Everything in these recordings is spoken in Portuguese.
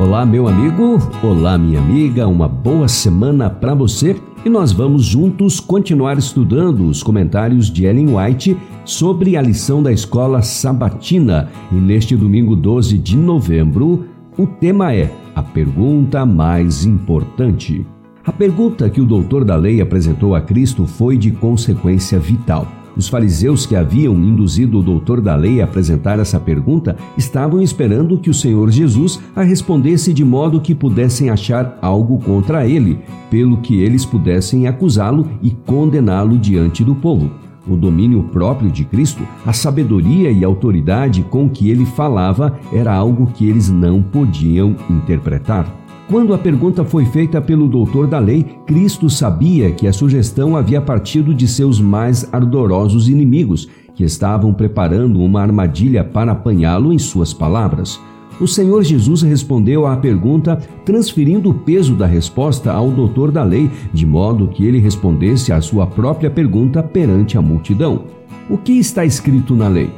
Olá, meu amigo, olá, minha amiga, uma boa semana para você e nós vamos juntos continuar estudando os comentários de Ellen White sobre a lição da escola sabatina. E neste domingo 12 de novembro, o tema é a pergunta mais importante. A pergunta que o doutor da lei apresentou a Cristo foi de consequência vital. Os fariseus que haviam induzido o doutor da lei a apresentar essa pergunta estavam esperando que o Senhor Jesus a respondesse de modo que pudessem achar algo contra ele, pelo que eles pudessem acusá-lo e condená-lo diante do povo. O domínio próprio de Cristo, a sabedoria e autoridade com que ele falava era algo que eles não podiam interpretar. Quando a pergunta foi feita pelo doutor da lei, Cristo sabia que a sugestão havia partido de seus mais ardorosos inimigos, que estavam preparando uma armadilha para apanhá-lo em suas palavras. O Senhor Jesus respondeu à pergunta, transferindo o peso da resposta ao doutor da lei, de modo que ele respondesse à sua própria pergunta perante a multidão: O que está escrito na lei?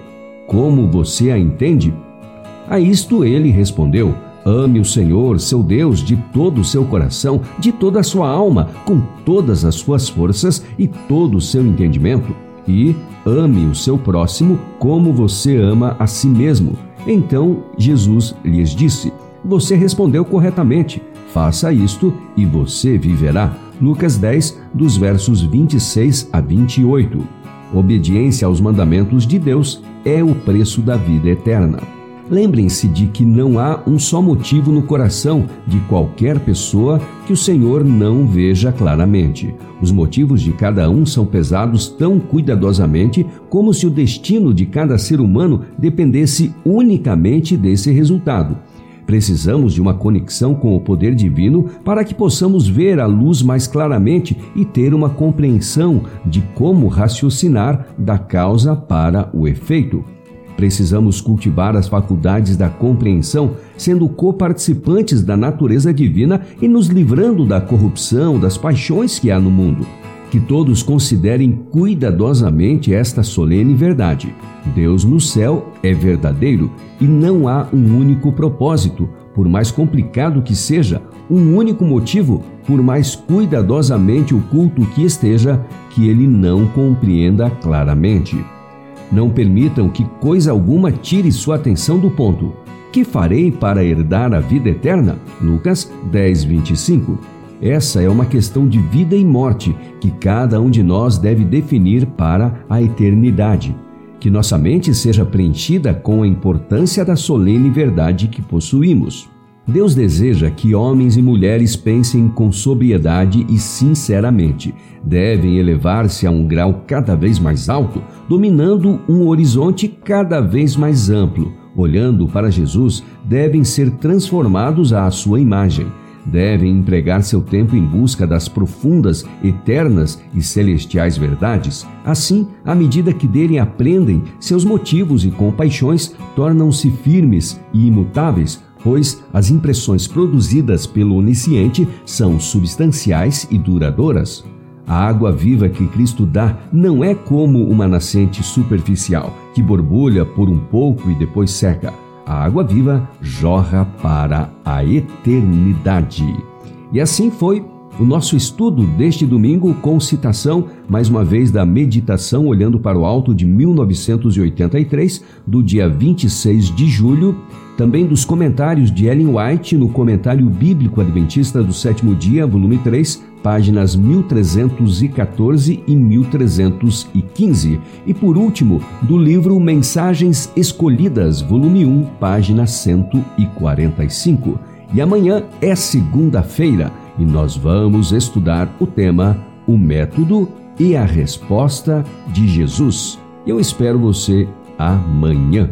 Como você a entende? A isto ele respondeu: Ame o Senhor, seu Deus, de todo o seu coração, de toda a sua alma, com todas as suas forças e todo o seu entendimento. E ame o seu próximo como você ama a si mesmo. Então Jesus lhes disse: Você respondeu corretamente. Faça isto e você viverá. Lucas 10, dos versos 26 a 28. Obediência aos mandamentos de Deus é o preço da vida eterna. Lembrem-se de que não há um só motivo no coração de qualquer pessoa que o Senhor não veja claramente. Os motivos de cada um são pesados tão cuidadosamente como se o destino de cada ser humano dependesse unicamente desse resultado. Precisamos de uma conexão com o poder divino para que possamos ver a luz mais claramente e ter uma compreensão de como raciocinar da causa para o efeito. Precisamos cultivar as faculdades da compreensão, sendo coparticipantes da natureza divina e nos livrando da corrupção, das paixões que há no mundo. Que todos considerem cuidadosamente esta solene verdade. Deus no céu é verdadeiro e não há um único propósito, por mais complicado que seja, um único motivo, por mais cuidadosamente oculto que esteja, que ele não compreenda claramente. Não permitam que coisa alguma tire sua atenção do ponto. Que farei para herdar a vida eterna? Lucas 10, 25. Essa é uma questão de vida e morte que cada um de nós deve definir para a eternidade. Que nossa mente seja preenchida com a importância da solene verdade que possuímos. Deus deseja que homens e mulheres pensem com sobriedade e sinceramente. Devem elevar-se a um grau cada vez mais alto, dominando um horizonte cada vez mais amplo. Olhando para Jesus, devem ser transformados à sua imagem. Devem empregar seu tempo em busca das profundas, eternas e celestiais verdades. Assim, à medida que dele aprendem, seus motivos e compaixões tornam-se firmes e imutáveis pois as impressões produzidas pelo onisciente são substanciais e duradouras. A água viva que Cristo dá não é como uma nascente superficial, que borbulha por um pouco e depois seca. A água viva jorra para a eternidade. E assim foi o nosso estudo deste domingo com citação, mais uma vez, da Meditação Olhando para o Alto de 1983, do dia 26 de julho, também dos comentários de Ellen White no Comentário Bíblico Adventista do Sétimo Dia, volume 3, páginas 1314 e 1315, e por último, do livro Mensagens Escolhidas, volume 1, página 145. E amanhã é segunda-feira e nós vamos estudar o tema O Método e a Resposta de Jesus. Eu espero você amanhã.